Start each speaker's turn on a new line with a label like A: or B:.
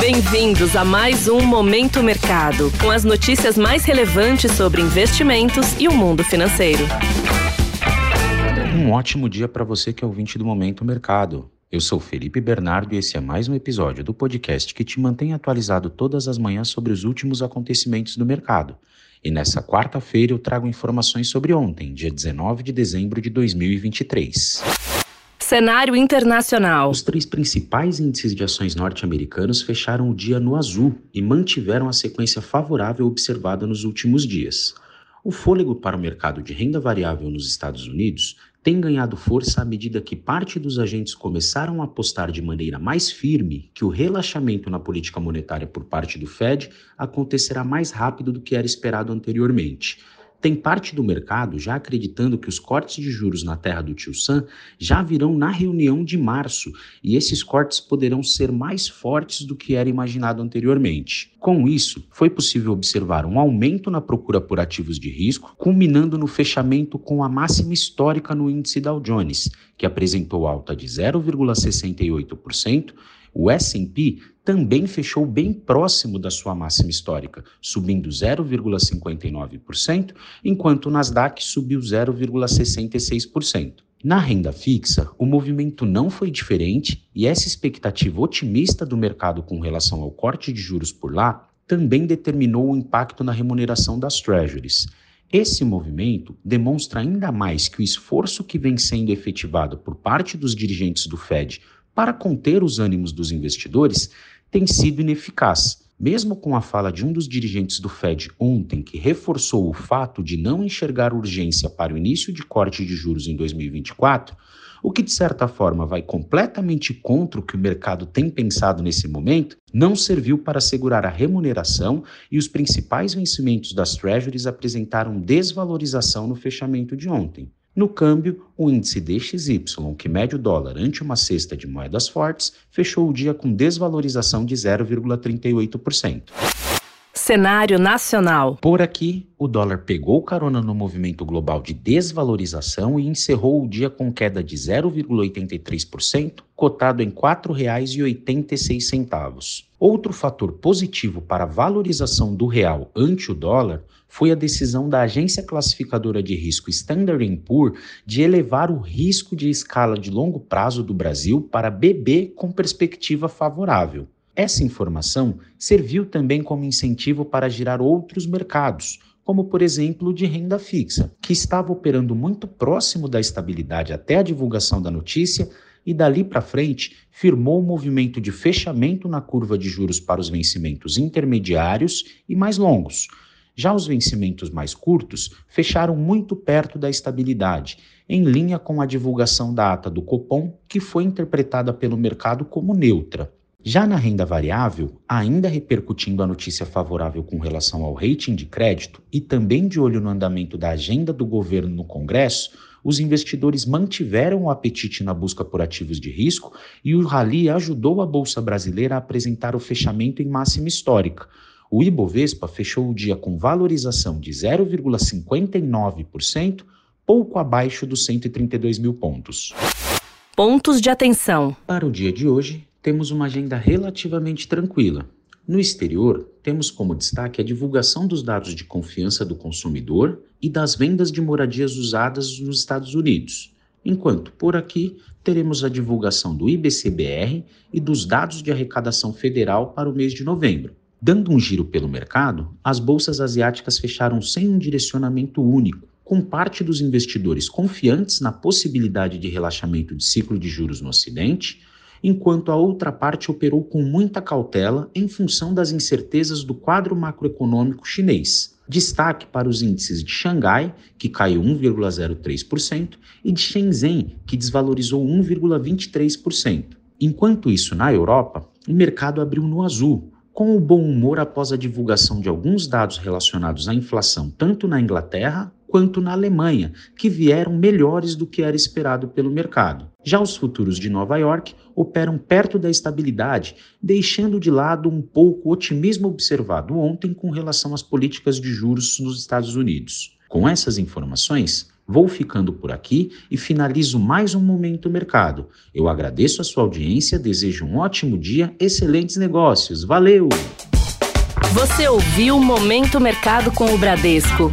A: Bem-vindos a mais um Momento Mercado, com as notícias mais relevantes sobre investimentos e o mundo financeiro.
B: Um ótimo dia para você que é ouvinte do Momento Mercado. Eu sou Felipe Bernardo e esse é mais um episódio do podcast que te mantém atualizado todas as manhãs sobre os últimos acontecimentos do mercado. E nessa quarta-feira eu trago informações sobre ontem, dia 19 de dezembro de 2023.
A: Cenário internacional.
B: Os três principais índices de ações norte-americanos fecharam o dia no azul e mantiveram a sequência favorável observada nos últimos dias. O fôlego para o mercado de renda variável nos Estados Unidos tem ganhado força à medida que parte dos agentes começaram a apostar de maneira mais firme que o relaxamento na política monetária por parte do Fed acontecerá mais rápido do que era esperado anteriormente. Tem parte do mercado já acreditando que os cortes de juros na terra do Tio Sam já virão na reunião de março e esses cortes poderão ser mais fortes do que era imaginado anteriormente. Com isso, foi possível observar um aumento na procura por ativos de risco, culminando no fechamento com a máxima histórica no índice Dow Jones, que apresentou alta de 0,68%. O S&P também fechou bem próximo da sua máxima histórica, subindo 0,59%, enquanto o Nasdaq subiu 0,66%. Na renda fixa, o movimento não foi diferente e essa expectativa otimista do mercado com relação ao corte de juros por lá também determinou o impacto na remuneração das treasuries. Esse movimento demonstra ainda mais que o esforço que vem sendo efetivado por parte dos dirigentes do Fed para conter os ânimos dos investidores tem sido ineficaz. Mesmo com a fala de um dos dirigentes do Fed ontem, que reforçou o fato de não enxergar urgência para o início de corte de juros em 2024, o que de certa forma vai completamente contra o que o mercado tem pensado nesse momento, não serviu para assegurar a remuneração e os principais vencimentos das treasuries apresentaram desvalorização no fechamento de ontem. No câmbio, o índice DXY, que mede o dólar ante uma cesta de moedas fortes, fechou o dia com desvalorização de 0,38%.
A: Cenário nacional.
B: Por aqui, o dólar pegou carona no movimento global de desvalorização e encerrou o dia com queda de 0,83%, cotado em R$ 4,86. Outro fator positivo para a valorização do real ante o dólar foi a decisão da agência classificadora de risco Standard Poor's de elevar o risco de escala de longo prazo do Brasil para BB com perspectiva favorável. Essa informação serviu também como incentivo para girar outros mercados, como por exemplo o de renda fixa, que estava operando muito próximo da estabilidade até a divulgação da notícia e dali para frente firmou o um movimento de fechamento na curva de juros para os vencimentos intermediários e mais longos. Já os vencimentos mais curtos fecharam muito perto da estabilidade, em linha com a divulgação da ata do Copom, que foi interpretada pelo mercado como neutra. Já na renda variável, ainda repercutindo a notícia favorável com relação ao rating de crédito e também de olho no andamento da agenda do governo no Congresso, os investidores mantiveram o apetite na busca por ativos de risco e o rally ajudou a bolsa brasileira a apresentar o fechamento em máxima histórica. O Ibovespa fechou o dia com valorização de 0,59%, pouco abaixo dos 132 mil pontos.
A: Pontos de atenção.
B: Para o dia de hoje, temos uma agenda relativamente tranquila. No exterior, temos como destaque a divulgação dos dados de confiança do consumidor e das vendas de moradias usadas nos Estados Unidos, enquanto por aqui teremos a divulgação do IBCBR e dos dados de arrecadação federal para o mês de novembro. Dando um giro pelo mercado, as bolsas asiáticas fecharam sem um direcionamento único, com parte dos investidores confiantes na possibilidade de relaxamento de ciclo de juros no Ocidente enquanto a outra parte operou com muita cautela em função das incertezas do quadro macroeconômico chinês. Destaque para os índices de Xangai, que caiu 1,03%, e de Shenzhen, que desvalorizou 1,23%. Enquanto isso, na Europa, o mercado abriu no azul, com o bom humor após a divulgação de alguns dados relacionados à inflação tanto na Inglaterra quanto na Alemanha, que vieram melhores do que era esperado pelo mercado. Já os futuros de Nova York operam perto da estabilidade, deixando de lado um pouco o otimismo observado ontem com relação às políticas de juros nos Estados Unidos. Com essas informações, Vou ficando por aqui e finalizo mais um Momento Mercado. Eu agradeço a sua audiência, desejo um ótimo dia, excelentes negócios. Valeu!
A: Você ouviu Momento Mercado com o Bradesco.